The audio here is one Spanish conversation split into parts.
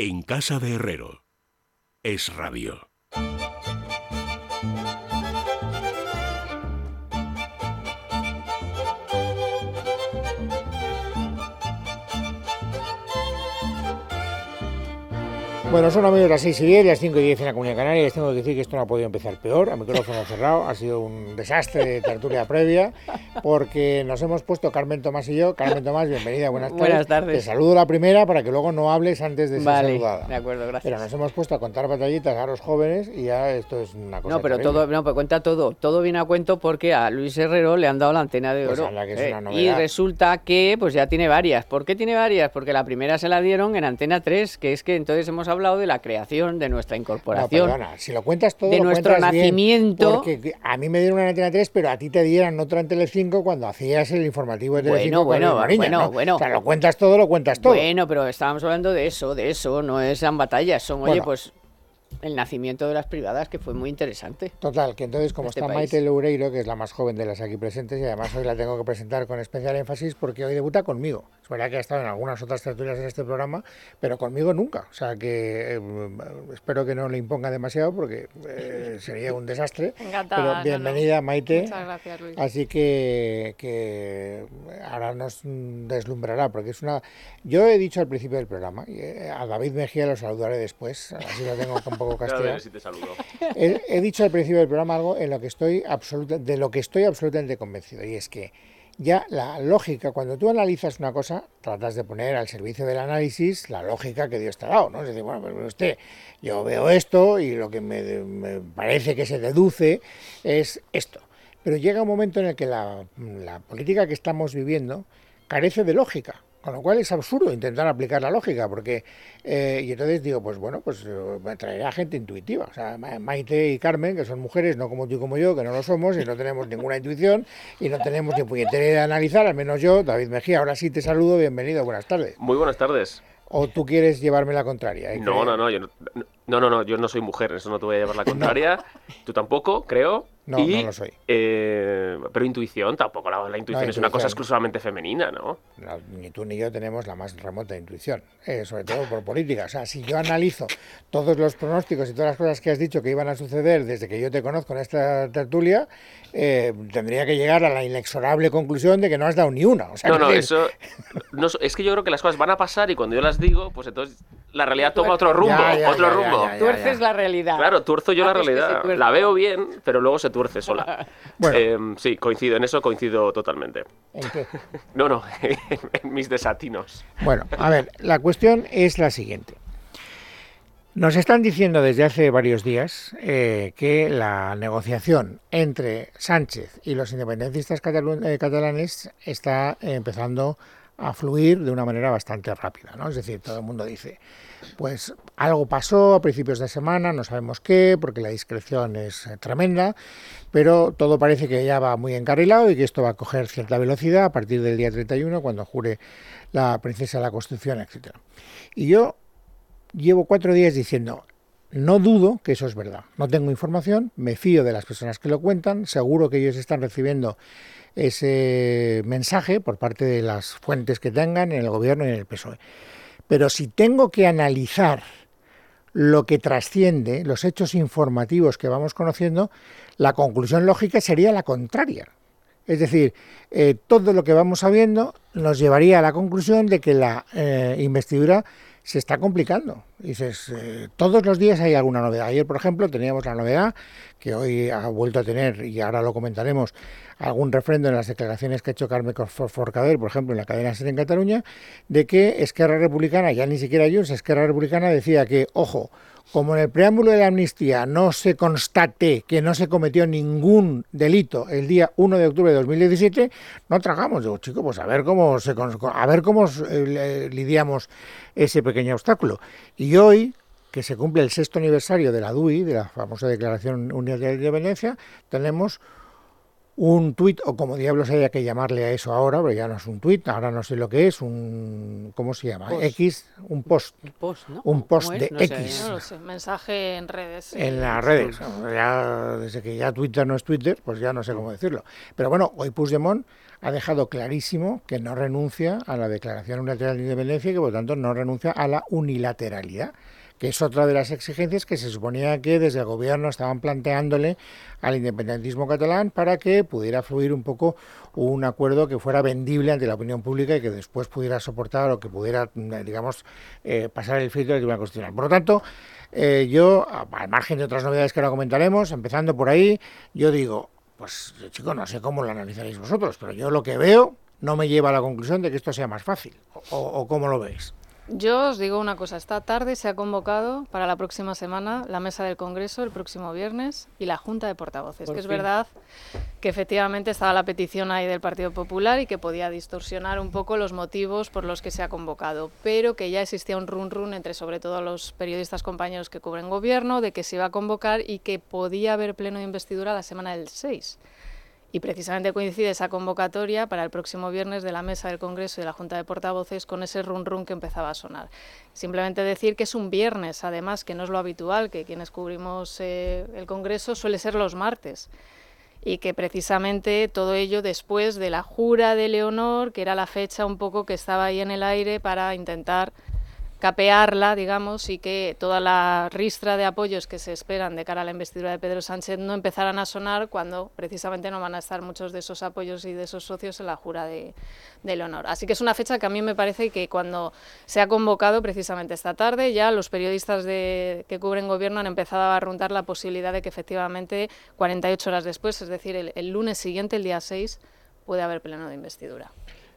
En casa de Herrero. Es radio. Bueno, son amigos las 6 y 10, las 5 y 10 en la Comunidad Canaria. Les tengo que decir que esto no ha podido empezar peor, a micrófono cerrado. Ha sido un desastre de tertulia previa, porque nos hemos puesto Carmen Tomás y yo. Carmen Tomás, bienvenida, buenas tardes. Buenas tardes. Te saludo la primera para que luego no hables antes de ser Vale, saludada. de acuerdo, gracias. Pero nos hemos puesto a contar batallitas a los jóvenes y ya esto es una cosa No, pero terrible. todo, no, cuenta todo. Todo viene a cuento porque a Luis Herrero le han dado la antena de Pues oro. anda, que es ¿eh? una y resulta que pues ya tiene varias. ¿Por qué tiene varias? Porque la primera se la dieron en Antena 3, que es que entonces hemos hablado de la creación, de nuestra No, incorporación. perdona, si lo cuentas todo, de lo nuestro cuentas bien, nacimiento. porque a mí me dieron una en Antena 3, pero a ti te dieran otra en Telecinco cuando hacías el informativo de Telecinco Bueno, bueno, Luis Mariñas, bueno, ¿no? bueno. O sea, lo cuentas todo, lo cuentas todo. Bueno, pero estábamos hablando de eso, de eso, no es en batallas, son, oye, Bueno. pues el nacimiento de las privadas, que fue muy interesante. Total, que entonces como Este está país. Maite Loureiro, que es la más joven de las aquí presentes, y además hoy la tengo que presentar con especial énfasis porque hoy debuta conmigo. Es verdad que ha estado en algunas otras tertulias en este programa, pero conmigo nunca. O sea que eh, espero que no le imponga demasiado porque eh, sería un desastre. Encantada, pero no, no. bienvenida, Maite. Muchas gracias, Luis. Así que, que ahora nos deslumbrará, porque es una... Yo he dicho al principio del programa, y eh, a David Mejía lo saludaré después, así lo tengo un poco Si te saludo. He, he dicho al principio del programa algo en lo que estoy absoluta, de lo que estoy absolutamente convencido, y es que ya la lógica, cuando tú analizas una cosa, tratas de poner al servicio del análisis la lógica que Dios te ha dado, ¿no? Es decir, bueno, pues usted, yo veo esto y lo que me, me parece que se deduce es esto. Pero llega un momento en el que la, la política que estamos viviendo carece de lógica. Con lo cual es absurdo intentar aplicar la lógica, porque. eh, y entonces digo, pues bueno, pues eh, me traerá gente intuitiva. O sea, Ma- Maite y Carmen, que son mujeres, no como tú y como yo, que no lo somos y no tenemos ninguna intuición y no tenemos ni puñetera de analizar, al menos yo, David Mejía. Ahora sí te saludo, bienvenido, buenas tardes. Muy buenas tardes. O tú quieres llevarme la contraria. No, que- no, no, yo no, no, no, no, yo no soy mujer, eso no te voy a llevar la contraria. Tú tampoco, creo. No, Y, no lo soy. eh, pero intuición, tampoco la, la intuición No, es una cosa exclusivamente femenina, ¿no? No, ni tú ni yo tenemos la más remota intuición, eh, sobre todo por política. O sea, si yo analizo todos los pronósticos y todas las cosas que has dicho que iban a suceder desde que yo te conozco en esta tertulia, eh, tendría que llegar a la inexorable conclusión de que no has dado ni una. O sea, No, no, decir, eso. no, es que yo creo que las cosas van a pasar y cuando yo las digo, pues entonces la realidad toma otro rumbo, Ya, ya, otro ya, ya, rumbo. ya, ya. Tuerces la realidad. Claro, tuerzo yo la que se realidad. La veo bien, pero luego se tuerce sola. Bueno. Em, sí, coincido, en eso coincido totalmente. ¿en qué? No, no, en mis desatinos. Bueno, a ver, la cuestión es la siguiente. Nos están diciendo desde hace varios días eh, que la negociación entre Sánchez y los independentistas eh, catalanes está empezando a fluir de una manera bastante rápida, ¿no? Es decir, todo el mundo dice, pues algo pasó a principios de semana, no sabemos qué, porque la discreción es eh, tremenda, pero todo parece que ya va muy encarrilado y que esto va a coger cierta velocidad a partir del día 31, cuando jure la princesa de la Constitución, etc. Y yo llevo cuatro días diciendo, no dudo que eso es verdad. No tengo información, me fío de las personas que lo cuentan, seguro que ellos están recibiendo ese mensaje por parte de las fuentes que tengan en el gobierno y en el PSOE. Pero si tengo que analizar lo que trasciende, los hechos informativos que vamos conociendo, la conclusión lógica sería la contraria. Es decir, eh, todo lo que vamos sabiendo nos llevaría a la conclusión de que la eh, investidura se está complicando. Dices, eh, todos los días hay alguna novedad. Ayer, por ejemplo, teníamos la novedad que hoy ha vuelto a tener, y ahora lo comentaremos, algún refrendo en las declaraciones que ha hecho Carme For- Forcadell, por ejemplo, en la cadena SER en Cataluña, de que Esquerra Republicana, ya ni siquiera Junts, Esquerra Republicana decía que, ojo, como en el preámbulo de la amnistía no se constate que no se cometió ningún delito el día 1 de octubre de 2017, no tragamos. Digo, chico, pues a ver cómo se a ver cómo eh, lidiamos ese pequeño obstáculo. Y hoy, que se cumple el sexto aniversario de la DUI, de la famosa Declaración Universal de Independencia, tenemos un tuit, o como diablos haya que llamarle a eso ahora, pero ya no es un tuit, ahora no sé lo que es, un, ¿cómo se llama? X, un post. Un post, ¿no? Un post de X. no lo sé, mensaje en redes. En las redes. Ya, desde que ya Twitter no es Twitter, pues ya no sé cómo decirlo. Pero bueno, hoy Puigdemont ha dejado clarísimo que no renuncia a la Declaración Unilateral de Independencia y que por tanto no renuncia a la unilateralidad que es otra de las exigencias que se suponía que desde el gobierno estaban planteándole al independentismo catalán para que pudiera fluir un poco un acuerdo que fuera vendible ante la opinión pública y que después pudiera soportar o que pudiera, digamos, eh, pasar el filtro del Tribunal Constitucional. Por lo tanto, eh, yo, al margen de otras novedades que ahora comentaremos, empezando por ahí, yo digo, pues chico, no sé cómo lo analizaréis vosotros, pero yo lo que veo no me lleva a la conclusión de que esto sea más fácil. ¿O, o cómo lo veis? Yo os digo una cosa, esta tarde se ha convocado para la próxima semana la mesa del Congreso el próximo viernes y la Junta de Portavoces, que es verdad que efectivamente estaba la petición ahí del Partido Popular y que podía distorsionar un poco los motivos por los que se ha convocado, pero que ya existía un run run entre sobre todo los periodistas compañeros que cubren gobierno de que se iba a convocar y que podía haber pleno de investidura la semana del 6. Y precisamente coincide esa convocatoria para el próximo viernes de la mesa del Congreso y de la Junta de Portavoces con ese run run que empezaba a sonar. Simplemente decir que es un viernes, además, que no es lo habitual, que quienes cubrimos eh, el Congreso suele ser los martes. Y que precisamente todo ello después de la jura de Leonor, que era la fecha un poco que estaba ahí en el aire para intentar capearla, digamos, y que toda la ristra de apoyos que se esperan de cara a la investidura de Pedro Sánchez no empezaran a sonar cuando precisamente no van a estar muchos de esos apoyos y de esos socios en la jura de, del honor. Así que es una fecha que a mí me parece que cuando se ha convocado precisamente esta tarde, ya los periodistas de, que cubren gobierno han empezado a arruntar la posibilidad de que efectivamente 48 horas después, es decir, el, lunes siguiente, el día 6, puede haber pleno de investidura.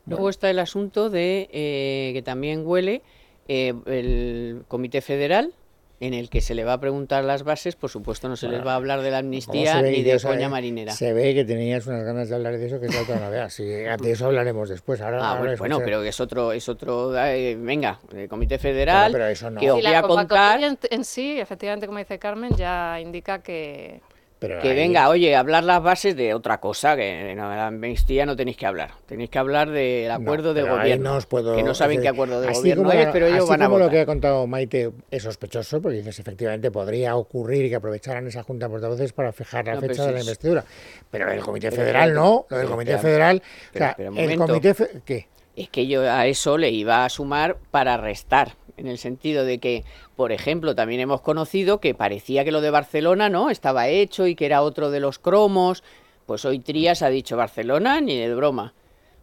Luego está el asunto de eh, que también huele eh, el Comité Federal, en el que se le va a preguntar las bases, por supuesto no se les va a hablar de la amnistía ni de coña marinera. Se ve que tenías unas ganas de hablar de eso que es otra novedad. Sí, de eso hablaremos después. Ahora, ah, bueno, pero es otro, es otro, eh, venga, el Comité Federal, que os voy a contar. en sí, efectivamente, como dice Carmen, ya indica que que venga, oye, hablar las bases de otra cosa, que no, la amnistía no tenéis que hablar. Tenéis que hablar del acuerdo de gobierno. que no saben qué acuerdo de gobierno es, pero ellos van a como lo que ha contado Maite es sospechoso, porque dices, efectivamente, podría ocurrir que aprovecharan esa Junta de Portavoces para fijar la fecha de la investidura. Pero el Comité Federal no, lo del Comité Federal... o sea, el Comité... ¿Qué? Es que yo a eso le iba a sumar para restar en el sentido de que, por ejemplo, también hemos conocido que parecía que lo de Barcelona no estaba hecho y que era otro de los cromos. Pues hoy Trías ha dicho Barcelona ni de broma.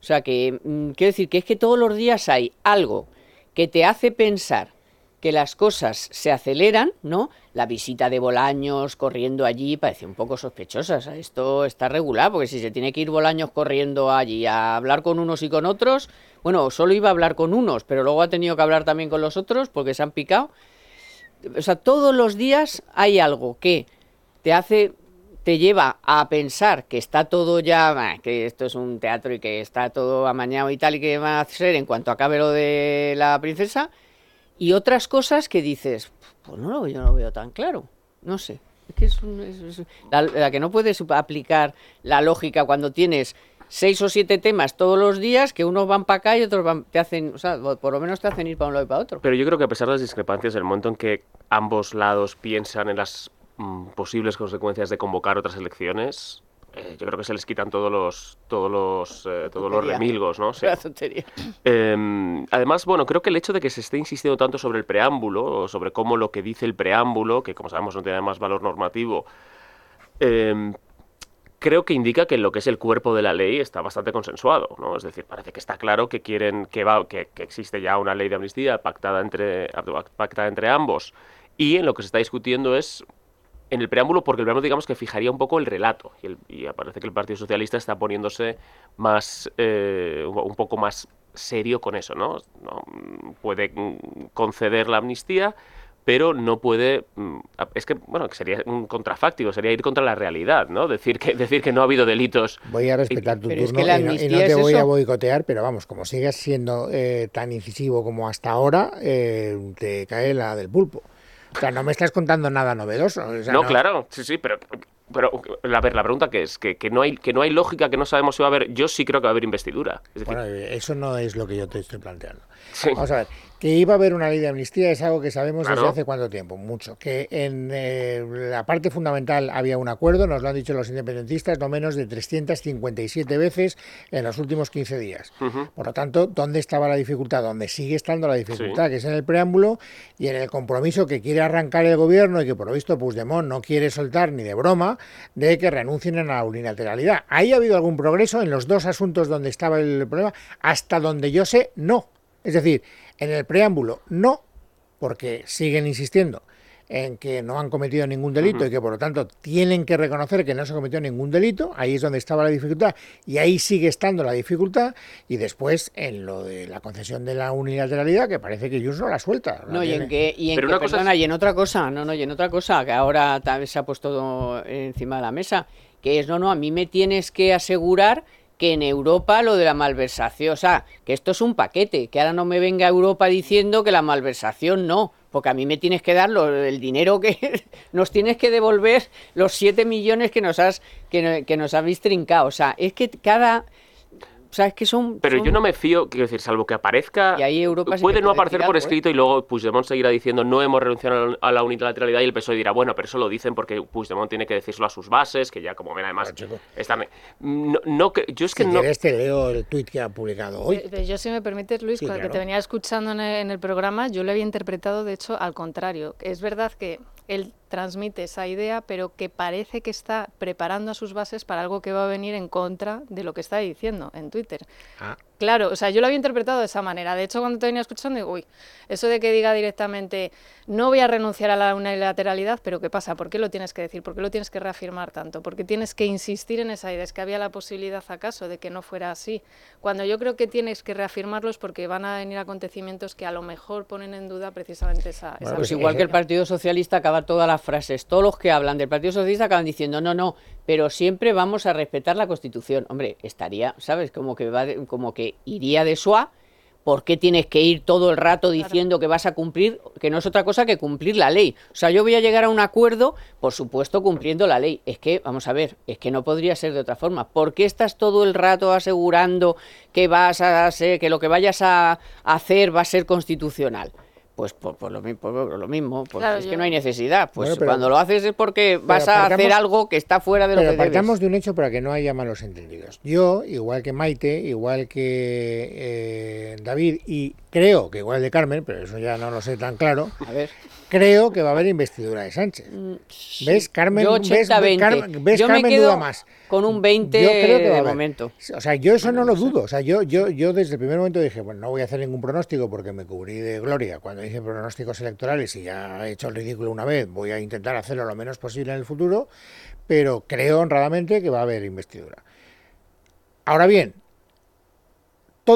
O sea que mm, quiero decir que es que todos los días hay algo que te hace pensar que las cosas se aceleran, ¿no? La visita de Bolaños corriendo allí parece un poco sospechosa. esto está regular, porque si se tiene que ir Bolaños corriendo allí a hablar con unos y con otros, bueno, solo iba a hablar con unos, pero luego ha tenido que hablar también con los otros porque se han picado. O sea, todos los días hay algo que te hace, te lleva a pensar que está todo ya, que esto es un teatro y que está todo amañado y tal y que va a ser en cuanto acabe lo de la princesa y otras cosas que dices, pues no, yo no lo veo tan claro, no sé. Es que es, la, que no puedes aplicar la lógica cuando tienes seis o siete temas todos los días que unos van para acá y otros van, te hacen, o sea, por lo menos te hacen ir para un lado y para otro. Pero yo creo que a pesar de las discrepancias, el momento en que ambos lados piensan en las mm, posibles consecuencias de convocar otras elecciones, eh, yo creo que se les quitan todos los todos los eh, todos los remilgos, ¿no? Em, además, bueno, creo que el hecho de que se esté insistiendo tanto sobre el preámbulo, o sobre cómo lo que dice el preámbulo, que como sabemos no tiene más valor normativo, em, creo que indica que lo que es el cuerpo de la ley está bastante consensuado, ¿no? Es decir, parece que está claro que quieren que va que, que existe ya una ley de amnistía pactada entre pactada entre ambos y en lo que se está discutiendo es en el preámbulo, porque el preámbulo digamos que fijaría un poco el relato y, parece que el Partido Socialista está poniéndose más, eh, un poco más serio con eso, ¿no? Puede conceder la amnistía, pero no puede. Mm, es que, bueno, que sería un contrafáctico, sería ir contra la realidad, ¿no? Decir que, decir que no ha habido delitos. Voy a respetar tu turno y, no, te voy a boicotear, pero vamos, como sigas siendo eh, tan incisivo como hasta ahora, eh, te cae la del pulpo. O sea, no me estás contando nada novedoso. no, claro, sí, sí, pero pero, a ver, la pregunta que es, que, que, no hay, que no hay lógica, que no sabemos si va a haber, yo sí creo que va a haber investidura. bueno, eso no es lo que yo te estoy planteando. Vamos a ver, que iba a haber una ley de amnistía es algo que sabemos desde hace cuánto tiempo, mucho. Que en eh, la parte fundamental había un acuerdo, nos lo han dicho los independentistas, no menos de 357 veces en los últimos 15 días. Por lo tanto, ¿dónde estaba la dificultad? ¿Dónde sigue estando la dificultad? Que es en el preámbulo y en el compromiso que quiere arrancar el gobierno y que por lo visto Puigdemont no quiere soltar ni de broma de que renuncien a la unilateralidad. ¿Ahí ha habido algún progreso en los dos asuntos donde estaba el problema? Hasta donde yo sé, no. Es decir, en el preámbulo no, porque siguen insistiendo en que no han cometido ningún delito y que por lo tanto tienen que reconocer que no se cometió ningún delito, ahí es donde estaba la dificultad y ahí sigue estando la dificultad y después en lo de la concesión de la unilateralidad que parece que Junts no la suelta. no, y en que, y en, y en otra cosa, no, no, y en otra cosa que ahora se ha puesto encima de la mesa, que es, no, no, a mí me tienes que asegurar que en Europa lo de la malversación, o sea, que esto es un paquete, que ahora no me venga Europa diciendo que la malversación no, porque a mí me tienes que dar el dinero que nos tienes que devolver los 7 millones que nos has que, que nos habéis trincado, o sea, es que cada que son... Pero yo no me fío, quiero decir, salvo que aparezca... Y ahí Europa puede no aparecer por ¿eh? escrito y luego Puigdemont seguirá diciendo no hemos renunciado a la unilateralidad y el PSOE dirá, bueno, pero eso lo dicen porque Puigdemont tiene que decírselo a sus bases, que ya como ven además están... No, no, yo es que si no... Quieres te leo el tuit que ha publicado hoy. Eh, yo si me permites, Luis, cuando te venía escuchando en el, en el programa, yo lo había interpretado, de hecho, al contrario. Es verdad que él transmite esa idea, pero que parece que está preparando a sus bases para algo que va a venir en contra de lo que está diciendo en Twitter. Ah. Claro, o sea, yo lo había interpretado de esa manera. De hecho, cuando te venía escuchando, digo, uy, eso de que diga directamente, no voy a renunciar a la unilateralidad, pero ¿qué pasa? ¿Por qué lo tienes que decir? ¿Por qué lo tienes que reafirmar tanto? ¿Por qué tienes que insistir en esa idea? ¿Es que había la posibilidad acaso de que no fuera así? Cuando yo creo que tienes que reafirmarlo es porque van a venir acontecimientos que a lo mejor ponen en duda precisamente esa... esa pues igual que el Partido Socialista acaba todas las frases, todos los que hablan del Partido Socialista acaban diciendo, no, no, pero siempre vamos a respetar la Constitución. Hombre, estaría, ¿sabes? Como que va, como que iría de SUA, ¿por qué tienes que ir todo el rato diciendo que vas a cumplir, que no es otra cosa que cumplir la ley? O sea, yo voy a llegar a un acuerdo, por supuesto, cumpliendo la ley. Es que, vamos a ver, es que no podría ser de otra forma. ¿Por qué estás todo el rato asegurando que vas a hacer, que lo que vayas a hacer va a ser constitucional? Pues por, lo, lo, mismo, porque es que no hay necesidad. Pues cuando lo haces es porque vas a hacer algo que está fuera de lo pero que partamos de un hecho para que no haya malos entendidos. Yo, igual que Maite, igual que eh, David, y creo que igual de Carmen, pero eso ya no lo sé tan claro, a ver. Creo que va a haber investidura de Sánchez. Mm, ¿Ves, Carmen? Yo 80, ¿Ves, ¿ves yo Carmen me duda más? Con un 20 yo creo que de momento. O sea, yo eso no lo dudo. O sea, yo, yo, yo desde el primer momento dije, bueno, no voy a hacer ningún pronóstico porque me cubrí de gloria cuando hice pronósticos electorales y ya he hecho el ridículo una vez. Voy a intentar hacerlo lo menos posible en el futuro, pero creo honradamente que va a haber investidura. Ahora bien,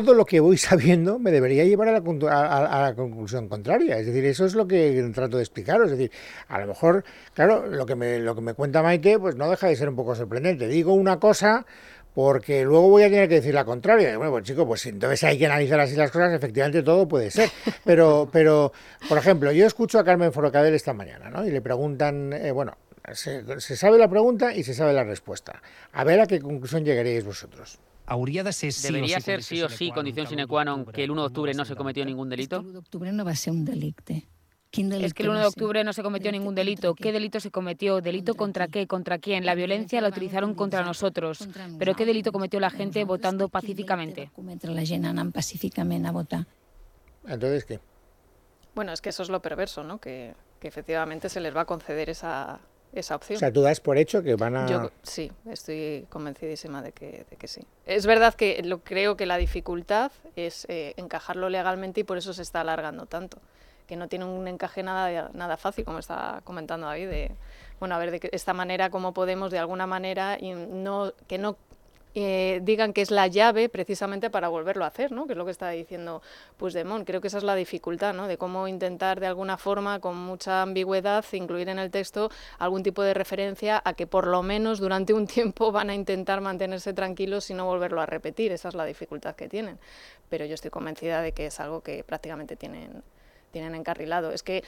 todo lo que voy sabiendo me debería llevar a la, conclusión contraria. Es decir, eso es lo que trato de explicaros. Es decir, a lo mejor, claro, lo que me, lo que me cuenta Maite, pues no deja de ser un poco sorprendente. Digo una cosa porque luego voy a tener que decir la contraria. Bueno, pues chico, pues entonces hay que analizar así las cosas, efectivamente todo puede ser. Pero, pero por ejemplo, yo escucho a Carmen Forocadell esta mañana, ¿no? Y le preguntan, eh, bueno, se, se sabe la pregunta y se sabe la respuesta. A ver a qué conclusión llegaríais vosotros. ¿Debería ser sí o sí condición sine qua non que el 1 de octubre no se cometió ningún delito? El 1 de octubre no va a ser un delito. Es que el 1 de octubre no se cometió ningún delito. ¿Qué delito se cometió? ¿Delito contra qué? ¿Contra quién? La violencia la utilizaron contra nosotros. ¿Pero qué delito cometió la gente votando pacíficamente? La gente anant pacíficamente a votar. Entonces, ¿qué? Bueno, es que eso es lo perverso, ¿no? Que, que efectivamente se les va a conceder esa, esa opción. O sea, tú das por hecho que van a... Yo sí, estoy convencidísima de que, de que sí. Es verdad que lo, creo que la dificultad es eh, encajarlo legalmente y por eso se está alargando tanto. Que no tiene un encaje nada, nada fácil, como está comentando David, de, bueno, a ver, de esta manera, cómo podemos de alguna manera, y no, que no eh, digan que es la llave precisamente para volverlo a hacer, ¿no? que es lo que está diciendo Puigdemont. Creo que esa es la dificultad, ¿no? de cómo intentar de alguna forma, con mucha ambigüedad, incluir en el texto algún tipo de referencia a que por lo menos durante un tiempo van a intentar mantenerse tranquilos y no volverlo a repetir. Esa es la dificultad que tienen. Pero yo estoy convencida de que es algo que prácticamente tienen tienen encarrilado. Es que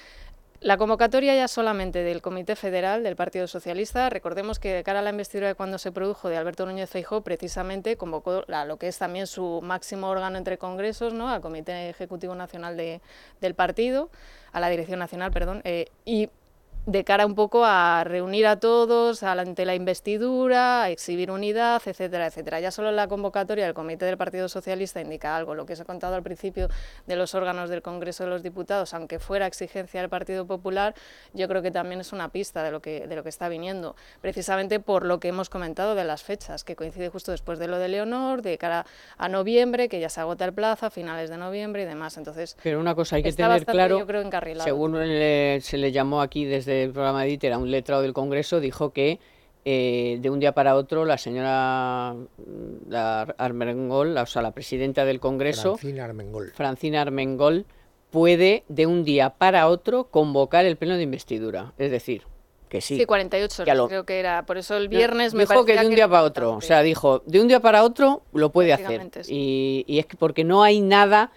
la convocatoria ya solamente del Comité Federal del Partido Socialista, recordemos que de cara a la investidura de cuando se produjo de Alberto Núñez Feijóo, precisamente convocó a lo que es también su máximo órgano entre congresos, ¿no? al Comité Ejecutivo Nacional de, del partido, a la Dirección Nacional, perdón, eh, y de cara un poco a reunir a todos ante la investidura, a exhibir unidad, etcétera, etcétera. Ya solo la convocatoria del Comité del Partido Socialista indica algo, lo que os he contado al principio de los órganos del Congreso de los Diputados, aunque fuera exigencia del Partido Popular, yo creo que también es una pista de lo que, de lo que está viniendo, precisamente por lo que hemos comentado de las fechas, que coincide justo después de lo de Leonor, de cara a noviembre, que ya se agota el plazo, a finales de noviembre y demás. Entonces, Pero una cosa hay que tener claro, yo creo, según se le llamó aquí desde el programa de era un letrado del Congreso, dijo que eh, de un día para otro la señora la Armengol, o sea, la presidenta del Congreso, Francina Armengol. Francina Armengol, puede de un día para otro convocar el pleno de investidura. Es decir, que sí. Sí, 48 horas, creo que era. Por eso el viernes me dijo que de un día para otro. O sea, dijo, de un día para otro lo puede hacer. Y, y es que porque no hay nada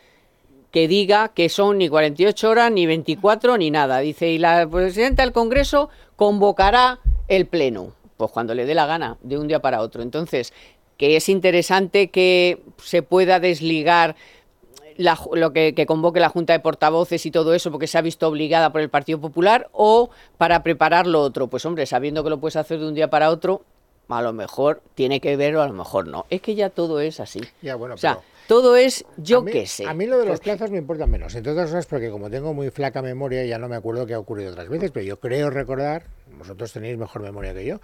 que diga que son ni 48 horas, ni 24, ni nada. Dice, y la presidenta del Congreso convocará el Pleno, pues cuando le dé la gana, de un día para otro. Entonces, que es interesante que se pueda desligar lo que, que, convoque la Junta de Portavoces y todo eso porque se ha visto obligada por el Partido Popular o para preparar lo otro. Pues hombre, sabiendo que lo puedes hacer de un día para otro, a lo mejor tiene que ver o a lo mejor no. Es que ya todo es así. Ya, bueno, o sea, todo es yo qué sé. A mí lo de los plazos me importa menos, entre otras cosas porque como tengo muy flaca memoria ya no me acuerdo qué ha ocurrido otras veces, pero yo creo recordar, vosotros tenéis mejor memoria que yo,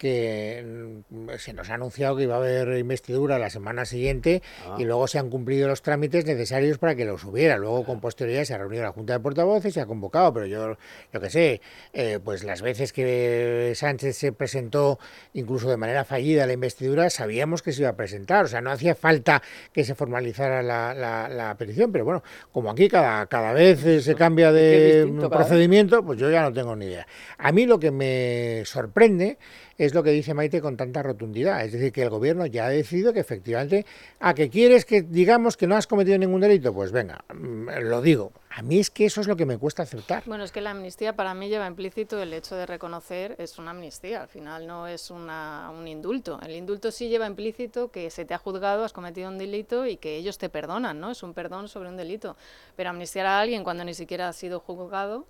que mm, se nos ha anunciado que iba a haber investidura la semana siguiente ah. y luego se han cumplido los trámites necesarios para que los hubiera. Luego, con posterioridad, se ha reunido la Junta de Portavoces y se ha convocado, pero yo, yo que sé, eh, pues las veces que Sánchez se presentó, incluso de manera fallida, la investidura, sabíamos que se iba a presentar. O sea, no hacía falta que se formalizara la, la, petición, pero bueno, como aquí cada, cada vez se cambia de procedimiento, pues yo ya no tengo ni idea. A mí lo que me sorprende es lo que dice Maite con tanta rotundidad. Es decir, que el gobierno ya ha decidido que efectivamente, ¿a que quieres que digamos que no has cometido ningún delito? Pues venga, mm, lo digo. A mí es que eso es lo que me cuesta aceptar. Bueno, es que la amnistía para mí lleva implícito el hecho de reconocer, es una amnistía, al final no es una, un indulto. El indulto sí lleva implícito que se te ha juzgado, has cometido un delito y que ellos te perdonan, ¿no? Es un perdón sobre un delito. Pero amnistiar a alguien cuando ni siquiera ha sido juzgado,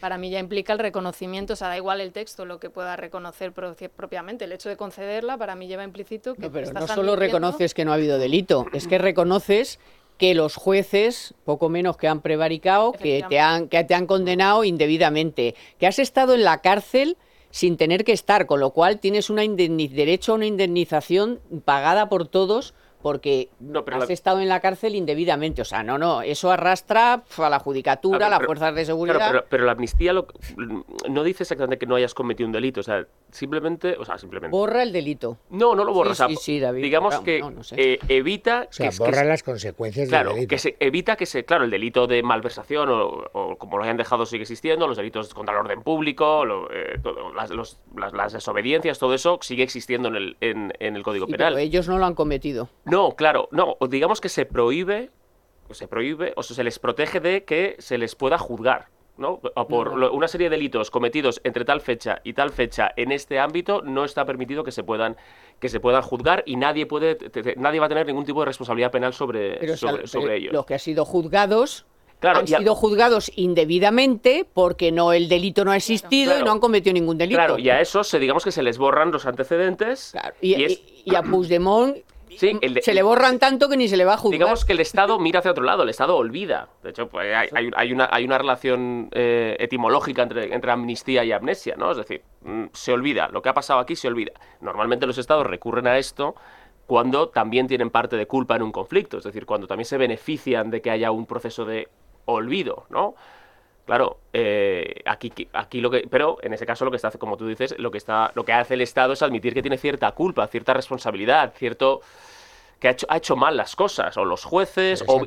para mí ya implica el reconocimiento, o sea, da igual el texto lo que pueda reconocer propiamente, el hecho de concederla para mí lleva implícito que... No, pero no solo reconoces que no ha habido delito, es que reconoces que los jueces, poco menos que han prevaricado, que te han, que te han condenado indebidamente, que has estado en la cárcel sin tener que estar, con lo cual tienes una derecho a una indemnización pagada por todos porque no, has estado en la cárcel indebidamente. O sea, no, no, eso arrastra a la judicatura, a, las fuerzas de seguridad. pero, la amnistía no dice exactamente que no hayas cometido un delito. O sea, simplemente, o sea, simplemente. Borra el delito. No, no lo borra. Sí, sí, David, digamos que eh, evita. O sea, borra las consecuencias claro, del delito. que se evita que se, claro, el delito de malversación o, como lo hayan dejado sigue existiendo, los delitos contra el orden público, eh, las, desobediencias, todo eso sigue existiendo en el, en, el Código Penal. Pero ellos no lo han cometido. No, claro, no, digamos que se prohíbe, se prohíbe, o se les protege de que se les pueda juzgar. ¿no? por una serie de delitos cometidos entre tal fecha y tal fecha en este ámbito no está permitido que se puedan que se puedan juzgar y nadie puede nadie va a tener ningún tipo de responsabilidad penal sobre, sobre, ellos. Los que han sido juzgados han sido juzgados indebidamente porque no el delito no ha existido y no han cometido ningún delito. Claro, y a esos se digamos que se les borran los antecedentes. y, y, y, a Puigdemont se le borran tanto que ni se le va a juzgar. Digamos que el Estado mira hacia otro lado, el Estado olvida. De hecho, pues, hay, una, hay una relación eh, etimológica entre, entre amnistía y amnesia, ¿no? Es decir, mm, se olvida, lo que ha pasado aquí se olvida. Normalmente los Estados recurren a esto cuando también tienen parte de culpa en un conflicto, es decir, cuando también se benefician de que haya un proceso de olvido, ¿no? Claro, eh, aquí, aquí lo que, pero en ese caso lo que está, como tú dices, lo que está, lo que hace el Estado es admitir que tiene cierta culpa, cierta responsabilidad, cierto que ha hecho, ha hecho mal las cosas, o los jueces, o,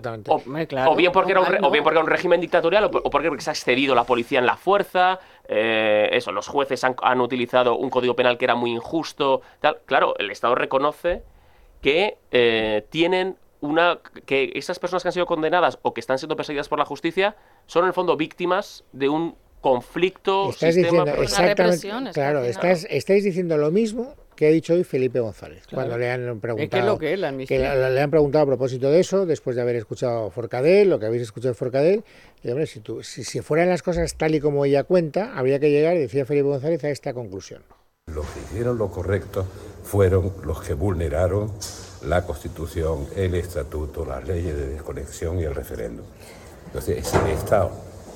bien porque era un, o bien porque era un régimen dictatorial, o, porque se ha excedido la policía en la fuerza, eh, eso, los jueces han, han, utilizado un código penal que era muy injusto, tal. Claro, el Estado reconoce que eh, tienen una que esas personas que han sido condenadas o que están siendo perseguidas por la justicia son en el fondo víctimas de un conflicto estás diciendo exactamente claro estás, estáis diciendo lo mismo que ha dicho hoy Felipe González cuando le han preguntado que, le han preguntado a propósito de eso después de haber escuchado Forcadell lo que habéis escuchado de Forcadell y, hombre, si, si, si fueran las cosas tal y como ella cuenta habría que llegar decía Felipe González a esta conclusión. Los que hicieron lo correcto fueron los que vulneraron la Constitución, el Estatuto, las leyes de desconexión y el referéndum. Entonces es el Estado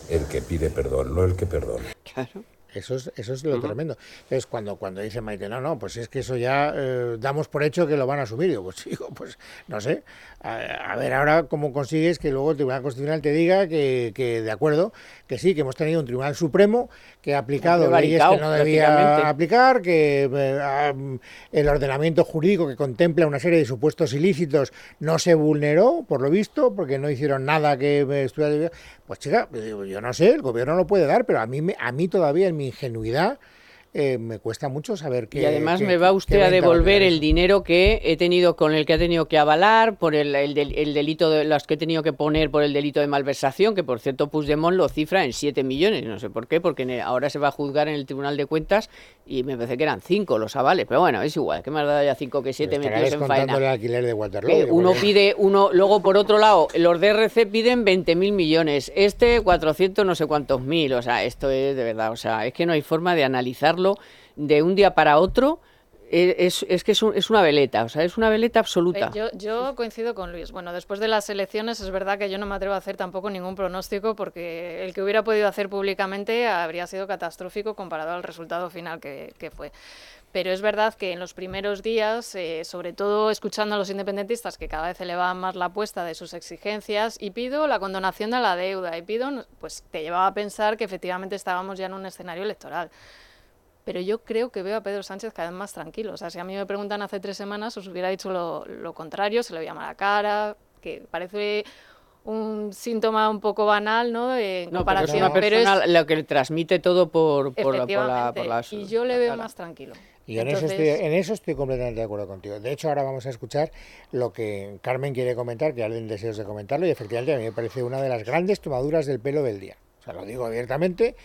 el que pide perdón, no el que perdona. Claro. Eso es, eso es lo tremendo. Entonces, cuando, cuando dice Maite, no, no, pues es que eso ya eh, damos por hecho que lo van a asumir. Digo, pues digo, pues no sé. A, ver ahora cómo consigues que luego el Tribunal Constitucional te diga que, que, de acuerdo, que sí, que hemos tenido un Tribunal Supremo que ha aplicado leyes que no debía aplicar, que eh, el ordenamiento jurídico que contempla una serie de supuestos ilícitos no se vulneró, por lo visto, porque no hicieron nada que estuviera... Pues chica, yo no sé, el gobierno lo puede dar, pero a mí, a mí todavía en mi ingenuidad eh, me cuesta mucho saber qué. Y además me va usted a devolver el dinero que he tenido, con el que ha tenido que avalar, por el, el, delito de los que he tenido que poner por el delito de malversación, que por cierto Puigdemont lo cifra en 7 millones, no sé por qué, porque ahora se va a juzgar en el Tribunal de Cuentas y me parece que eran 5 los avales, pero bueno, es igual, que me ha dado ya 5 que 7 metidos en faena. el alquiler de Waterloo. uno pide, uno, luego por otro lado, los DRC piden 20 mil millones, este 400 no sé cuántos mil, o sea, esto es de verdad, o sea, es que no hay forma de analizarlo de un día para otro e, es, es, que es, es, una veleta, o sea, es una veleta absoluta. Eh, yo, coincido con Luis. Bueno, después de las elecciones es verdad que yo no me atrevo a hacer tampoco ningún pronóstico porque el que hubiera podido hacer públicamente habría sido catastrófico comparado al resultado final que, fue. Pero es verdad que en los primeros días, eh, sobre todo escuchando a los independentistas que cada vez elevaban más la apuesta de sus exigencias, y pido la condonación de la deuda, y pido, pues te llevaba a pensar que efectivamente estábamos ya en un escenario electoral pero yo creo que veo a Pedro Sánchez cada vez más tranquilo. O sea, si a mí me preguntan hace tres semanas, os hubiera dicho lo, contrario, se le veía mala cara, que parece un síntoma un poco banal, ¿no? De comparación, pero, es lo que le transmite todo por, por, la, por la, Y yo le veo más tranquilo. Y en, eso estoy, en eso estoy completamente de acuerdo contigo. De hecho, ahora vamos a escuchar lo que Carmen quiere comentar, que alguien deseos de comentarlo, y efectivamente a mí me parece una de las grandes tomaduras del pelo del día. O sea, lo digo abiertamente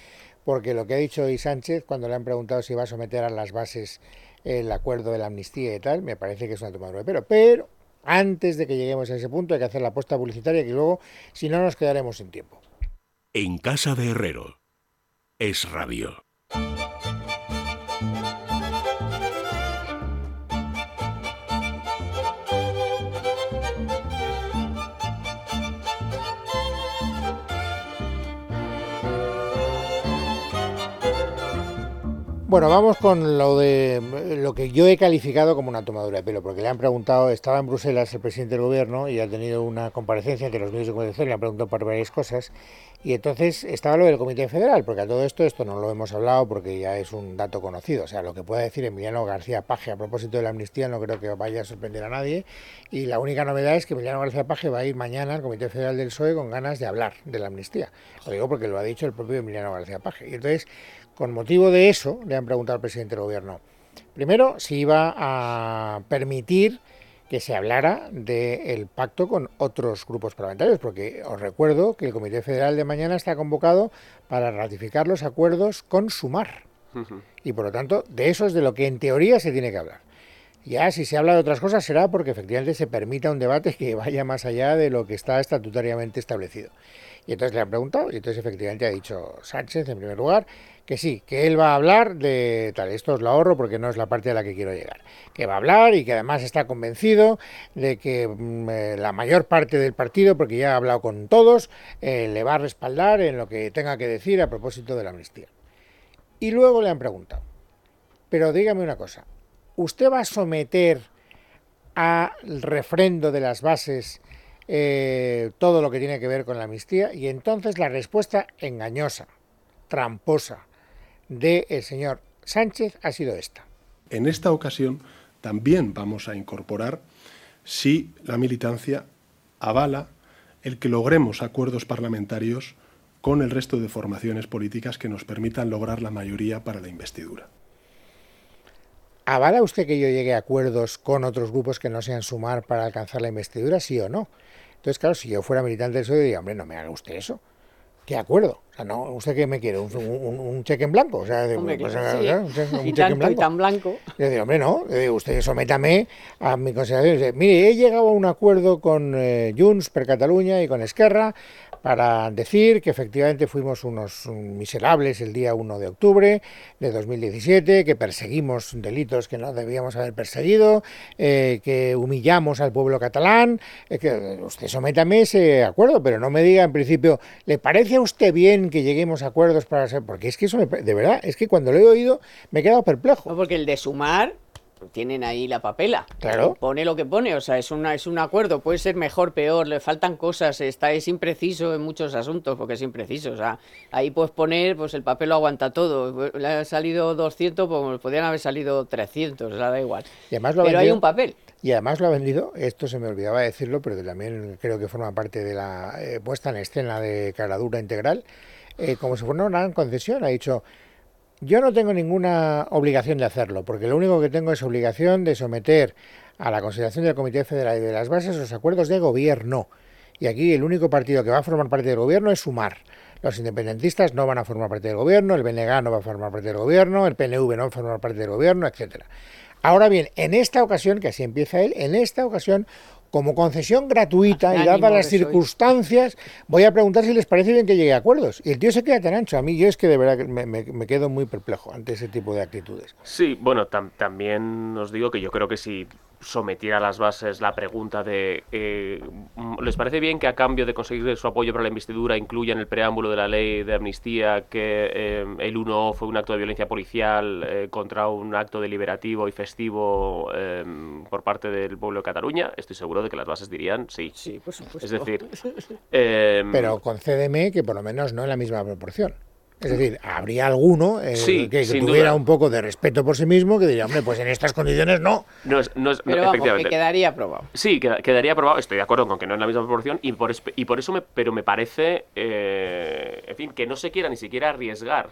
porque lo que ha dicho hoy Sánchez cuando le han preguntado si va a someter a las bases el acuerdo de la amnistía y tal, me parece que es una tomadura de pelo. Pero antes de que lleguemos a ese punto hay que hacer la apuesta publicitaria que luego, si no, nos quedaremos sin tiempo. En casa de Herrero es radio. Bueno, vamos con lo de lo que yo he calificado como una tomadura de pelo, porque le han preguntado, estaba en Bruselas el presidente del gobierno y ha tenido una comparecencia entre los medios de comunicación, le han preguntado por varias cosas, y entonces estaba lo del Comité Federal, porque a todo esto, esto no lo hemos hablado porque ya es un dato conocido, o sea, lo que pueda decir Emiliano García Paje a propósito de la amnistía no creo que vaya a sorprender a nadie, y la única novedad es que Emiliano García Paje va a ir mañana al Comité Federal del PSOE con ganas de hablar de la amnistía. Lo digo porque lo ha dicho el propio Emiliano García Paje. Y entonces con motivo de eso, le han preguntado al presidente del gobierno, primero, si iba a permitir que se hablara del pacto con otros grupos parlamentarios, porque os recuerdo que el Comité Federal de mañana está convocado para ratificar los acuerdos con Sumar. Y por lo tanto, de eso es de lo que en teoría se tiene que hablar. Ya si se habla de otras cosas será porque efectivamente se permita un debate que vaya más allá de lo que está estatutariamente establecido. Y entonces le han preguntado, y entonces efectivamente ha dicho Sánchez en primer lugar que sí, que él va a hablar de tal, esto os lo ahorro porque no es la parte a la que quiero llegar, que va a hablar y que además está convencido de que mm, eh, la mayor parte del partido, porque ya ha hablado con todos, eh, le va a respaldar en lo que tenga que decir a propósito de la amnistía. Y luego le han preguntado, pero dígame una cosa, ¿usted va a someter al refrendo de las bases eh, todo lo que tiene que ver con la amnistía y entonces la respuesta engañosa, tramposa del el señor Sánchez ha sido esta. En esta ocasión también vamos a incorporar si la militancia avala el que logremos acuerdos parlamentarios con el resto de formaciones políticas que nos permitan lograr la mayoría para la investidura. ¿Avala usted que yo llegue a acuerdos con otros grupos que no sean sumar para alcanzar la investidura, sí o no? Entonces, claro, si yo fuera militante del PSOE, diría, hombre, no me haga usted eso. ¿Qué acuerdo? O sea, no, ¿usted qué me quiere? ¿Un, cheque en blanco? O sea, hombre, pues, un, cheque en blanco. Y tan blanco. Yo digo, hombre, no, usted sométame a mi consideración. Mire, he llegado a un acuerdo con eh, Junts per Cataluña y con Esquerra para decir que efectivamente fuimos unos miserables el día 1 de octubre de 2017, que perseguimos delitos que no debíamos haber perseguido, eh, que humillamos al pueblo catalán, eh, que usted sométame ese acuerdo, pero no me diga en principio, ¿le parece a usted bien que lleguemos a acuerdos para ser? Porque es que eso, de verdad, es que cuando lo he oído me he quedado perplejo. No, porque el de sumar tienen ahí la papela. Claro. Pone lo que pone, o sea, es, una, es un acuerdo, puede ser mejor, peor, le faltan cosas, está, es impreciso en muchos asuntos, porque es impreciso, o sea, ahí puedes poner, pues el papel lo aguanta todo, le ha salido 200, pues podrían haber salido 300, o sea, da igual. Y además lo pero hay un papel. Y además lo ha vendido, esto se me olvidaba decirlo, pero también creo que forma parte de la eh, puesta en escena de Caradura Integral, eh, como si fuera una gran concesión, ha dicho yo no tengo ninguna obligación de hacerlo, porque lo único que tengo es obligación de someter a la consideración del Comité Federal y de las bases los acuerdos de gobierno. Y aquí el único partido que va a formar parte del gobierno es Sumar. Los independentistas no van a formar parte del gobierno, el BNG no va a formar parte del gobierno, el PNV no va a formar parte del gobierno, etcétera. Ahora bien, en esta ocasión, que así empieza él, en esta ocasión como concesión gratuita y dadas las circunstancias, voy a preguntar si les parece bien que llegue a acuerdos. Y el tío se queda tan ancho. A mí yo es que de verdad me, me, quedo muy perplejo ante ese tipo de actitudes. Sí, bueno, también os digo que yo creo que si sometiera a las bases la pregunta de eh, ¿les parece bien que a cambio de conseguir su apoyo para la investidura incluyan el preámbulo de la ley de amnistía que eh, el 1 fue un acto de violencia policial eh, contra un acto deliberativo y festivo por parte del pueblo de Cataluña? Estoy seguro de que las bases dirían sí. Sí, por supuesto. Es decir... Pero concédeme que por lo menos no en la misma proporción. Es decir, habría alguno eh, que, tuviera un poco de respeto por sí mismo que diría, hombre, pues en estas condiciones no. No es, no es pero vamos, que quedaría aprobado. Sí, quedaría aprobado. Estoy de acuerdo con que no es la misma proporción y por, y por eso me, pero me parece, eh, en fin, que no se quiera ni siquiera arriesgar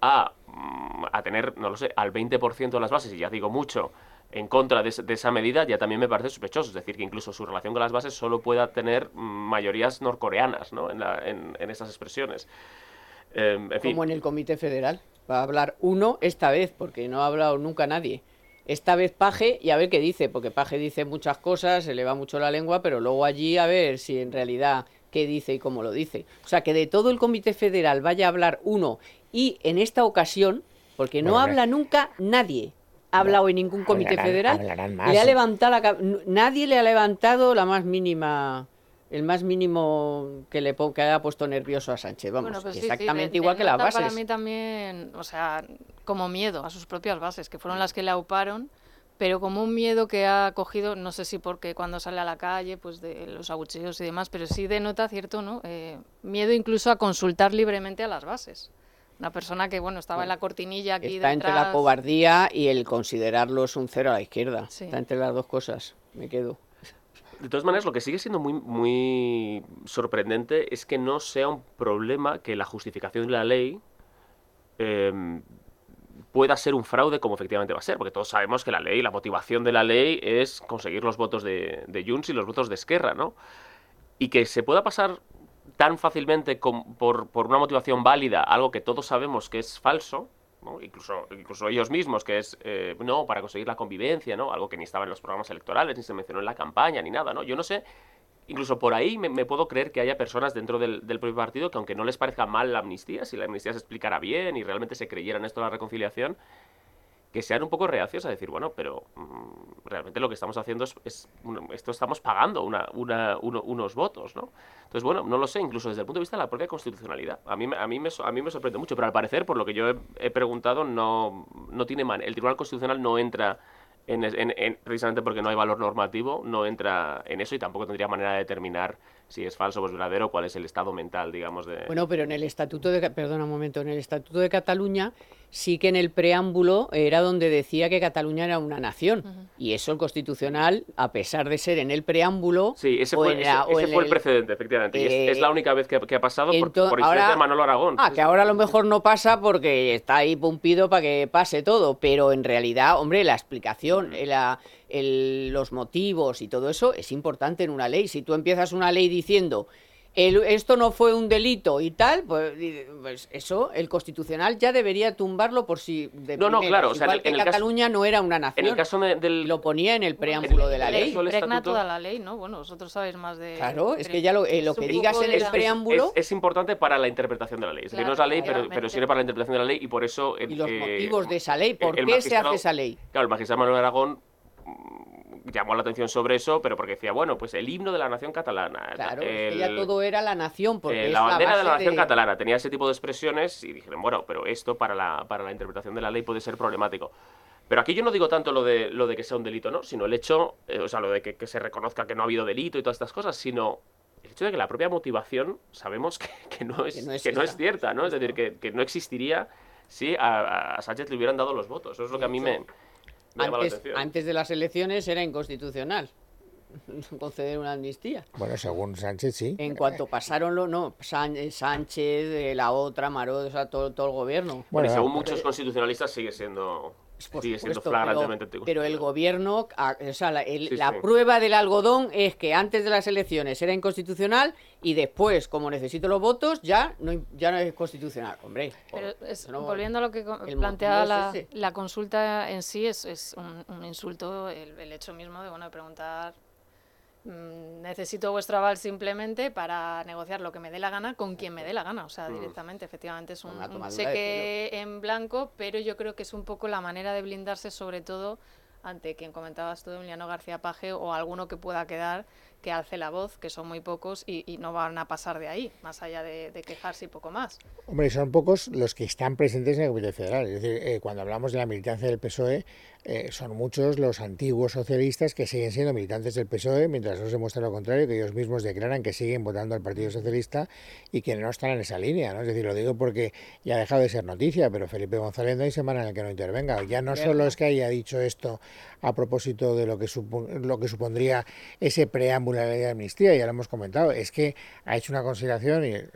a, mm, a tener, no lo sé, al 20% de las bases, y ya digo mucho, en contra de, esa medida ya también me parece sospechoso. Es decir, que incluso su relación con las bases solo pueda tener mm, mayorías norcoreanas ¿no? en, la, en, en esas expresiones. Em, Como en el Comité Federal. Va a hablar uno esta vez, porque no ha hablado nunca nadie. Esta vez Paje y a ver qué dice, porque Paje dice muchas cosas, se le va mucho la lengua, pero luego allí a ver si en realidad qué dice y cómo lo dice. O sea, que de todo el Comité Federal vaya a hablar uno y en esta ocasión, porque no habla nunca nadie, ha hablado en ningún comité federal, le ha levantado la, nadie le ha levantado la más mínima el más mínimo que le que haya puesto nervioso a Sánchez. Vamos, pues exactamente igual que las bases. Para mí también, o sea, como miedo a sus propias bases, que fueron las que le auparon, pero como un miedo que ha cogido, no sé si porque cuando sale a la calle, pues de los abucheos y demás, pero sí denota cierto, ¿no? Eh, miedo incluso a consultar libremente a las bases. Una persona que, bueno, estaba en la cortinilla aquí Está entre la cobardía y el considerarlos un cero a la izquierda. Está entre las dos cosas. Me quedo. De todas maneras, lo que sigue siendo muy, muy sorprendente es que no sea un problema que la justificación de la ley em, pueda ser un fraude como efectivamente va a ser, porque todos sabemos que la ley, la motivación de la ley es conseguir los votos de, de Junts y los votos de Esquerra, ¿no? Y que se pueda pasar tan fácilmente por, por una motivación válida algo que todos sabemos que es falso, incluso, incluso ellos mismos, que es, eh, no, para conseguir la convivencia, ¿no? Algo que ni estaba en los programas electorales, ni se mencionó en la campaña, ni nada, ¿no? Yo no sé, incluso por ahí me, puedo creer que haya personas dentro del, propio partido que aunque no les parezca mal la amnistía, si la amnistía se explicara bien y realmente se creyeran esto de la reconciliación, que sean un poco reacios a decir, bueno, pero mm, realmente lo que estamos haciendo es, esto estamos pagando unos votos, ¿no? Entonces, bueno, no lo sé, incluso desde el punto de vista de la propia constitucionalidad. A mí, a mí, me, a mí me sorprende mucho, pero al parecer, por lo que yo he, preguntado, no, no tiene man el Tribunal Constitucional no entra precisamente porque no hay valor normativo, no entra en eso y tampoco tendría manera de determinar si es falso o es verdadero, cuál es el estado mental, digamos, de... Bueno, pero en el Estatuto de... Perdona un momento, en el Estatuto de Cataluña sí que en el preámbulo era donde decía que Cataluña era una nación. Y eso el Constitucional, a pesar de ser en el preámbulo... Sí, ese fue, el, precedente, efectivamente. y es, la única vez que, ha pasado por, por de Manolo Aragón. Ah, que ahora a lo mejor no pasa porque está ahí pumpido para que pase todo, pero en realidad, hombre, la explicación, la, los motivos y todo eso es importante en una ley. Si tú empiezas una ley diciendo esto no fue un delito y tal, pues, pues, eso el constitucional ya debería tumbarlo por si de No, no, claro, o sea, en, Cataluña no era una nación. En el caso del lo ponía en el preámbulo de la ley. Impregna toda la ley, ¿no? Bueno, vosotros sabéis más de Claro, es que ya lo, eh, que digas en el preámbulo es, importante para la interpretación de la ley. Es decir, no es la ley, pero, pero, sirve para la interpretación de la ley y por eso y los motivos de esa ley, ¿por qué se hace esa ley? Claro, el magistrado Manuel Aragón llamó la atención sobre eso, pero porque decía, bueno, pues el himno de la nación catalana. Claro, ya todo era la nación, porque eh, la bandera de la nación catalana tenía ese tipo de expresiones y dijeron, bueno, pero esto para la, para la interpretación de la ley puede ser problemático. Pero aquí yo no digo tanto lo de, lo de que sea un delito, ¿no? Sino el hecho, eh, o sea, lo de que, se reconozca que no ha habido delito y todas estas cosas, sino el hecho de que la propia motivación sabemos que, no, es, que no, es, cierta, ¿no? Es decir, que, no existiría si a, a, Sánchez le hubieran dado los votos. Eso es lo que a mí me, antes, de las elecciones era inconstitucional conceder una amnistía. Bueno, según Sánchez sí. En cuanto pasaron lo no, Sánchez, eh, la otra, Maró, o sea, todo, todo el gobierno. Bueno, según muchos constitucionalistas sigue siendo sigue siendo flagrantemente pero, pero, el gobierno, o sea, la, prueba del algodón es que antes de las elecciones era inconstitucional y después, como necesito los votos, ya no, ya no es constitucional. Hombre, pero volviendo a lo que planteaba la, consulta en sí, es, es un, insulto el, el, hecho mismo de bueno preguntar necesito vuestro aval simplemente para negociar lo que me dé la gana con quien me dé la gana, o sea, mm. directamente, efectivamente es un, cheque en blanco, pero yo creo que es un poco la manera de blindarse sobre todo ante quien comentabas tú, Emiliano García Paje, o alguno que pueda quedar que alce la voz, que son muy pocos y, no van a pasar de ahí, más allá de, quejarse y poco más. Hombre, son pocos los que están presentes en el Comité Federal. Es decir, eh, cuando hablamos de la militancia del PSOE, eh, son muchos los antiguos socialistas que siguen siendo militantes del PSOE, mientras no se muestra lo contrario, que ellos mismos declaran que siguen votando al Partido Socialista y que no están en esa línea. ¿no? Es decir, lo digo porque ya ha dejado de ser noticia, pero Felipe González no hay semana en la que no intervenga. Ya no solo es que haya dicho esto a propósito de lo que, lo que supondría ese preámbulo a la ley de amnistía, ya lo hemos comentado, es que ha hecho una consideración y eh,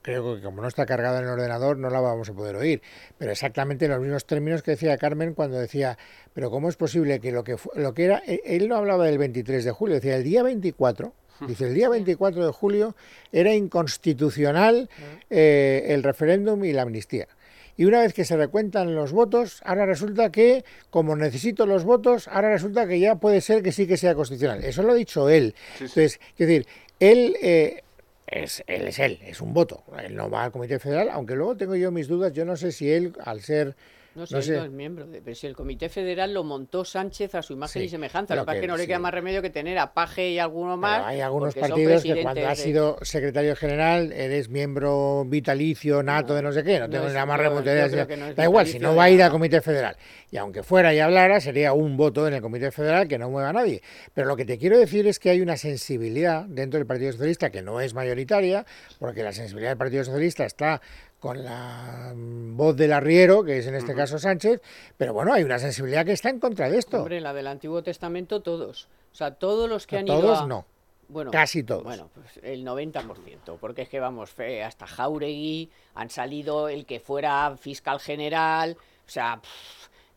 creo que como no está cargada en el ordenador no la vamos a poder oír, pero exactamente en los mismos términos que decía Carmen cuando decía pero ¿cómo es posible que lo que, lo que era, e, él no hablaba del 23 de julio, decía el día 24, dice el día 24 de julio era inconstitucional eh, el referéndum y la amnistía. Y una vez que se recuentan los votos, ahora resulta que, como necesito los votos, ahora resulta que ya puede ser que sí que sea constitucional. Eso lo ha dicho él. Entonces, es decir, él... Eh, es, él es él, es un voto. Él no va al Comité Federal, aunque luego tengo yo mis dudas. Yo no sé si él, al ser no sé, no, es miembro. pero si el Comité Federal lo montó Sánchez a su imagen y semejanza, lo que pasa es que no le queda más remedio que tener a Paje y alguno más. hay algunos partidos que cuando has sido secretario general eres miembro vitalicio, nato de no sé qué, no, tengo ni la más remota idea. da igual, si no va a ir al Comité Federal. Y aunque fuera y hablara, sería un voto en el Comité Federal que no mueva a nadie. Pero lo que te quiero decir es que hay una sensibilidad dentro del Partido Socialista que no es mayoritaria, porque la sensibilidad del Partido Socialista está con la voz del arriero, que es en este caso Sánchez, pero bueno, hay una sensibilidad que está en contra de esto. Hombre, la del Antiguo Testamento todos, o sea, todos los que han ido Todos no. Bueno, casi todos. Bueno, pues el 90%, porque es que vamos, hasta Jauregui han salido el que fuera fiscal general, o sea,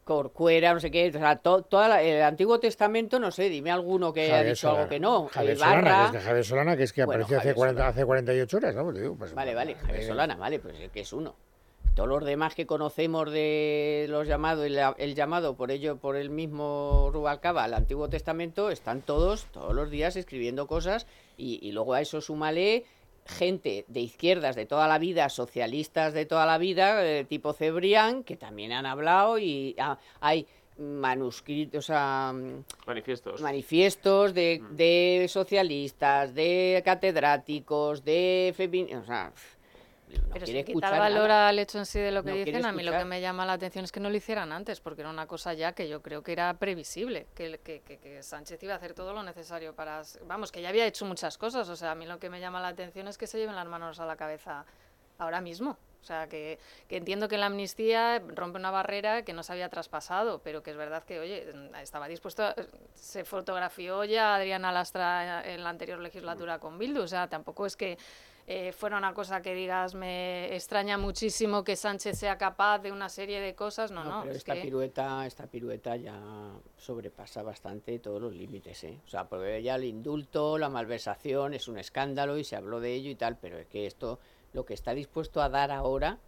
Corcuera, no sé qué, o sea, todo, el Antiguo Testamento, no sé, dime alguno que haya dicho algo que no. Javier Solana, que es Javier Solana, que es que apareció hace, 40, hace 48 horas, ¿no? Pues pues, vale, vale, Javier eh, Solana, vale, pues que es uno. Todos los demás que conocemos de los llamados, el, el llamado por ello, por el mismo Rubalcaba al Antiguo Testamento, están todos, todos los días escribiendo cosas y, y luego a eso súmale gente de izquierdas de toda la vida, socialistas de toda la vida, eh, tipo Cebrián, que también han hablado y ah, hay manuscritos, manifiestos, manifiestos de, mm. de, socialistas, de catedráticos, de feministas, Pero si quitar valor al hecho en sí de lo que dicen, a mí lo que me llama la atención es que no lo hicieran antes, porque era una cosa ya que yo creo que era previsible, que, que, que, Sánchez iba a hacer todo lo necesario para... Vamos, que ya había hecho muchas cosas, o sea, a mí lo que me llama la atención es que se lleven las manos a la cabeza ahora mismo. O sea, que, entiendo que la amnistía rompe una barrera que no se había traspasado, pero que es verdad que, oye, estaba dispuesto, se fotografió ya Adriana Lastra en la anterior legislatura con Bildu, o sea, tampoco es que eh, fuera una cosa que digas, me extraña muchísimo que Sánchez sea capaz de una serie de cosas, no, no. esta, pirueta, esta pirueta ya sobrepasa bastante todos los límites, ¿eh? O sea, porque ya el indulto, la malversación es un escándalo y se habló de ello y tal, pero es que esto lo que está dispuesto a dar ahora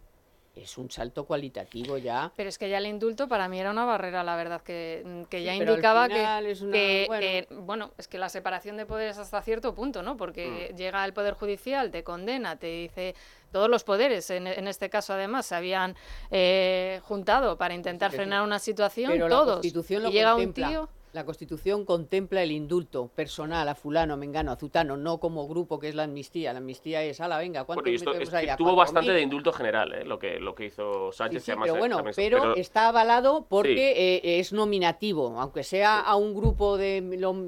es un salto cualitativo ya. Pero es que ya el indulto para mí era una barrera, la verdad, que, mm, ya indicaba que, bueno. es que la separación de poderes hasta cierto punto, ¿no? Porque mm. llega el Poder Judicial, te condena, te dice todos los poderes, en, este caso además, se habían eh, juntado para intentar frenar una situación, todos. y llega un tío la Constitución contempla el indulto personal a fulano, mengano, a zutano, no como grupo que es la amnistía. La amnistía es, ala, venga, ¿cuánto Tuvo bastante de indulto general, ¿eh? lo, que, lo que hizo Sánchez. Sí, pero bueno, pero, está avalado porque eh, es nominativo, aunque sea a un grupo de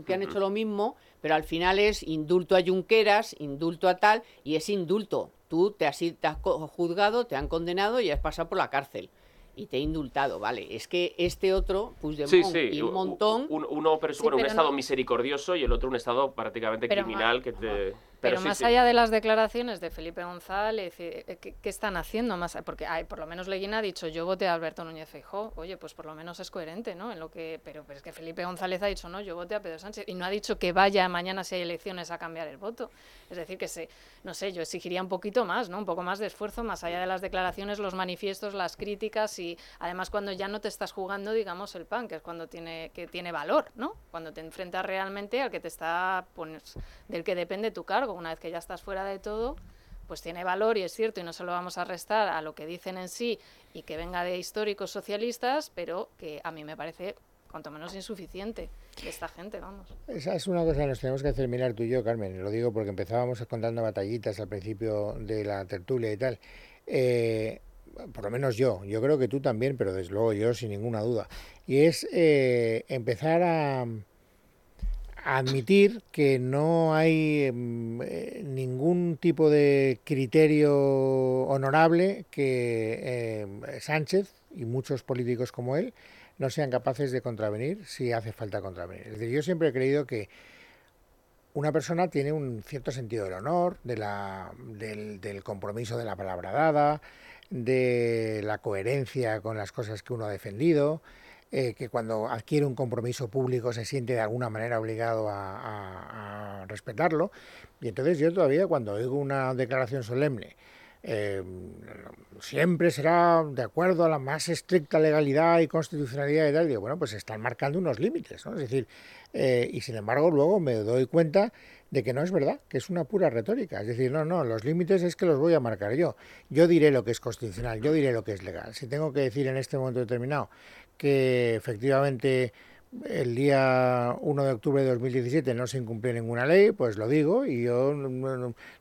que han hecho lo mismo, pero al final es indulto a Junqueras, indulto a tal, y es indulto. Tú te has, te has juzgado, te han condenado y has pasado por la cárcel y te he indultado, vale. Es que este otro, Puigdemont y un montón... uno presupone un estado misericordioso y el otro un estado prácticamente criminal que te... Pero, más allá de las declaraciones de Felipe González, eh, ¿qué, están haciendo más? Porque hay, por lo menos Leguina ha dicho, yo voté a Alberto Núñez Feijóo. Oye, pues por lo menos es coherente, ¿no? En lo que, pero, pero es que Felipe González ha dicho, no, yo voté a Pedro Sánchez. Y no ha dicho que vaya mañana si hay elecciones a cambiar el voto. Es decir, que se, no sé, yo exigiría un poquito más, ¿no? Un poco más de esfuerzo, más allá de las declaraciones, los manifiestos, las críticas y además cuando ya no te estás jugando, digamos, el pan, que es cuando tiene, que tiene valor, ¿no? Cuando te enfrentas realmente al que te está, pues, del que depende tu cargo una vez que ya estás fuera de todo, pues tiene valor y es cierto y no se lo vamos a restar a lo que dicen en sí y que venga de históricos socialistas, pero que a mí me parece cuanto menos insuficiente esta gente, vamos. Esa es una cosa que nos tenemos que hacer mirar tú y yo, Carmen. Lo digo porque empezábamos contando batallitas al principio de la tertulia y tal. Eh, por lo menos yo, yo creo que tú también, pero desde luego yo sin ninguna duda. Y es eh, empezar a admitir que no hay mm, eh, ningún tipo de criterio honorable que eh, Sánchez y muchos políticos como él no sean capaces de contravenir si hace falta contravenir. Es decir, yo siempre he creído que una persona tiene un cierto sentido del honor, del compromiso de la palabra dada, de la coherencia con las cosas que uno ha defendido, eh, que cuando adquiere un compromiso público se siente de alguna manera obligado a, respetarlo. Y entonces yo todavía cuando oigo una declaración solemne, eh, siempre será de acuerdo a la más estricta legalidad y constitucionalidad y tal, digo, bueno, pues están marcando unos límites, ¿no? Es decir, eh, y sin embargo luego me doy cuenta de que no es verdad, que es una pura retórica. Es decir, no, no, los límites es que los voy a marcar yo. Yo diré lo que es constitucional, yo diré lo que es legal. Si tengo que decir en este momento determinado que efectivamente el día 1 de octubre de 2017 no se incumplió ninguna ley, pues lo digo y yo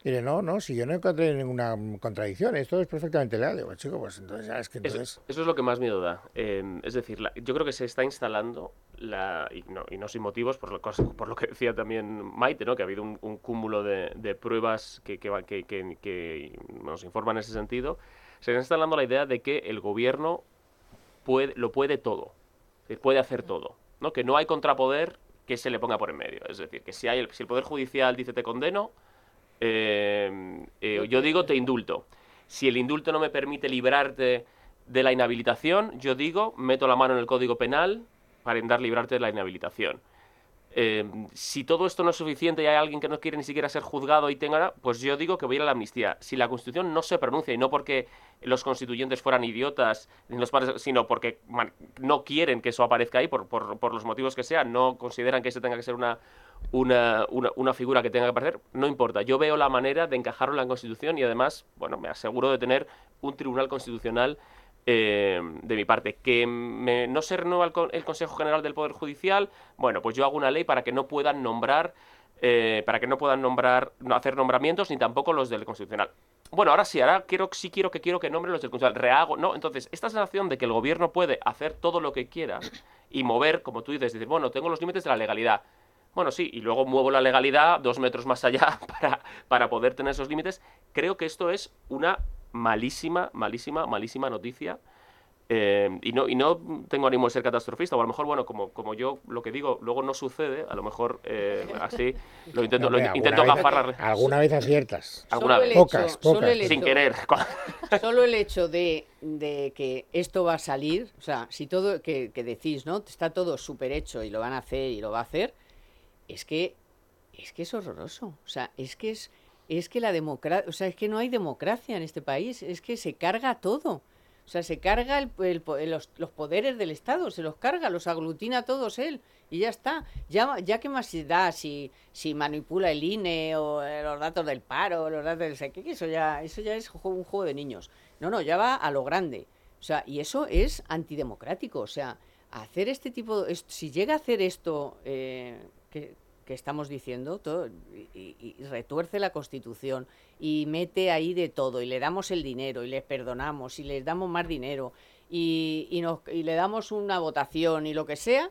diré, no, no, si yo no encontré ninguna contradicción, esto es perfectamente legal. Digo, chico, pues entonces ya es que entonces... Eso, es lo que más miedo da. Em, es decir, yo creo que se está instalando, la, y, no, y no sin motivos, por lo, por lo que decía también Maite, ¿no? que ha habido un, cúmulo de, de pruebas que, que, que, que nos informan en ese sentido, se está instalando la idea de que el gobierno lo puede todo, puede hacer todo, ¿no? Que no hay contrapoder que se le ponga por en medio. Es decir, que si, hay el, si el Poder Judicial dice te condeno, eh, eh, yo digo te indulto. Si el indulto no me permite librarte de la inhabilitación, yo digo meto la mano en el Código Penal para intentar librarte de la inhabilitación. Eh, si todo esto no es suficiente y hay alguien que no quiere ni siquiera ser juzgado y tenga, pues yo digo que voy a la amnistía. Si la Constitución no se pronuncia, y no porque los constituyentes fueran idiotas, sino porque no quieren que eso aparezca ahí, por, por, los motivos que sean, no consideran que ese tenga que ser una, una, una, figura que tenga que aparecer, no importa. Yo veo la manera de encajarlo en la Constitución y además, bueno, me aseguro de tener un tribunal constitucional eh, de mi parte. Que no se renueva el, Consejo General del Poder Judicial, bueno, pues yo hago una ley para que no puedan nombrar, eh, para que no puedan nombrar, no hacer nombramientos, ni tampoco los del Constitucional. bueno, ahora sí, ahora quiero, sí quiero que quiero que nombre los del Consejo. Rehago, no. Entonces, esta sensación de que el gobierno puede hacer todo lo que quiera y mover, como tú dices, decir, bueno, tengo los límites de la legalidad. Bueno, sí, y luego muevo la legalidad dos metros más allá para, para poder tener esos límites. Creo que esto es una malísima, malísima, malísima noticia eh, y, no, y no tengo ánimo de ser catastrofista, o a lo mejor, bueno, como, como yo lo que digo luego no sucede, a lo mejor eh, así lo intento, lo intento gafarrar. Alguna vez aciertas. Alguna vez. Pocas, pocas. Sin querer. Solo el hecho de, de, que esto va a salir, o sea, si todo, que, que decís, ¿no? Está todo súper hecho y lo van a hacer y lo va a hacer, es que es que es horroroso. O sea, es que es, es que la democracia, o sea, es que no hay democracia en este país, es que se carga todo. O sea, se carga los, poderes del Estado, se los carga, los aglutina todos él y ya está. Ya, ya qué más da si, si manipula el INE o eh, los datos del paro, los datos del qué, eso ya, eso ya es un juego de niños. No, no, ya va a lo grande. O sea, y eso es antidemocrático. O sea, hacer este tipo, si llega a hacer esto, eh, que estamos diciendo todo, y, retuerce la Constitución y mete ahí de todo y le damos el dinero y les perdonamos y les damos más dinero y, y, nos, y le damos una votación y lo que sea,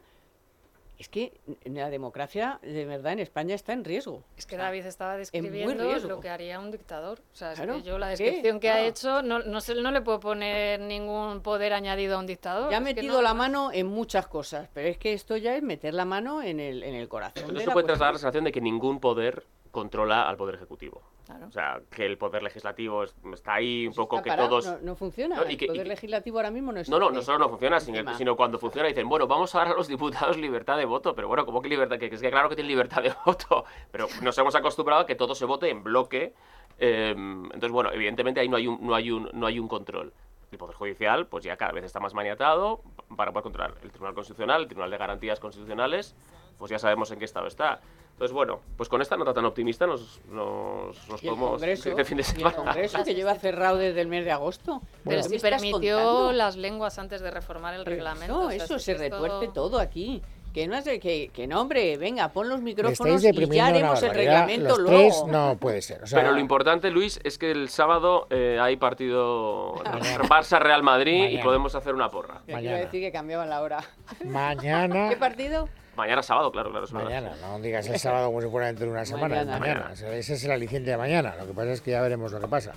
es que la democracia de verdad en España está en riesgo. Es que David estaba describiendo lo que haría un dictador. O sea, yo la descripción que ha hecho no, no, se, no le puedo poner ningún poder añadido a un dictador. Ya ha metido la mano en muchas cosas, pero es que esto ya es meter la mano en el, en el corazón. Pero eso puede trasladar la sensación de que ningún poder controla al poder ejecutivo. O sea, que el poder legislativo está ahí un poco que todos... No, funciona. el poder legislativo ahora mismo no es... No, no, no solo no funciona, sino, cuando funciona dicen, bueno, vamos a dar a los diputados libertad de voto. Pero bueno, ¿cómo que libertad? Que, es que claro que tienen libertad de voto. Pero nos hemos acostumbrado a que todo se vote en bloque. Em, entonces, bueno, evidentemente ahí no hay un, no hay un, no hay un control. El Poder Judicial, pues ya cada vez está más maniatado para poder controlar. El Tribunal Constitucional, el Tribunal de Garantías Constitucionales, pues ya sabemos en qué estado está. Entonces, bueno, pues con esta nota tan optimista nos, nos, nos podemos congreso, de fin de semana. el Congreso que lleva cerrado desde el mes de agosto. Pero si permitió las lenguas antes de reformar el reglamento. No, eso se retuerce todo... aquí. Que no, es de, que, que no, hombre, venga, pon los micrófonos y ya haremos el reglamento luego. no puede ser. Pero lo importante, Luis, es que el sábado eh, hay partido Barça-Real Madrid y podemos hacer una porra. Quiero decir que cambiaban la hora. Mañana. ¿Qué partido? Mañana sábado, claro, claro. mañana, no digas el sábado como si fuera dentro de una semana. Mañana. Ese es el aliciente de mañana. Lo que pasa es que ya veremos lo que pasa.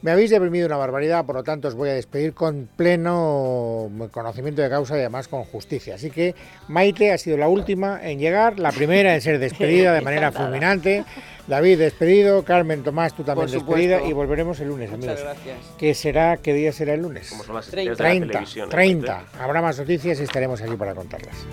Me habéis deprimido una barbaridad, por lo tanto os voy a despedir con pleno conocimiento de causa y además con justicia. Así que Maite ha sido la última en llegar, la primera en ser despedida de manera fulminante. David despedido, Carmen Tomás tú también despedida y volveremos el lunes, amigos. Muchas gracias. ¿Qué será? ¿Qué día será el lunes? Como son las 30. 30. 30. Habrá más noticias y estaremos aquí para contarlas.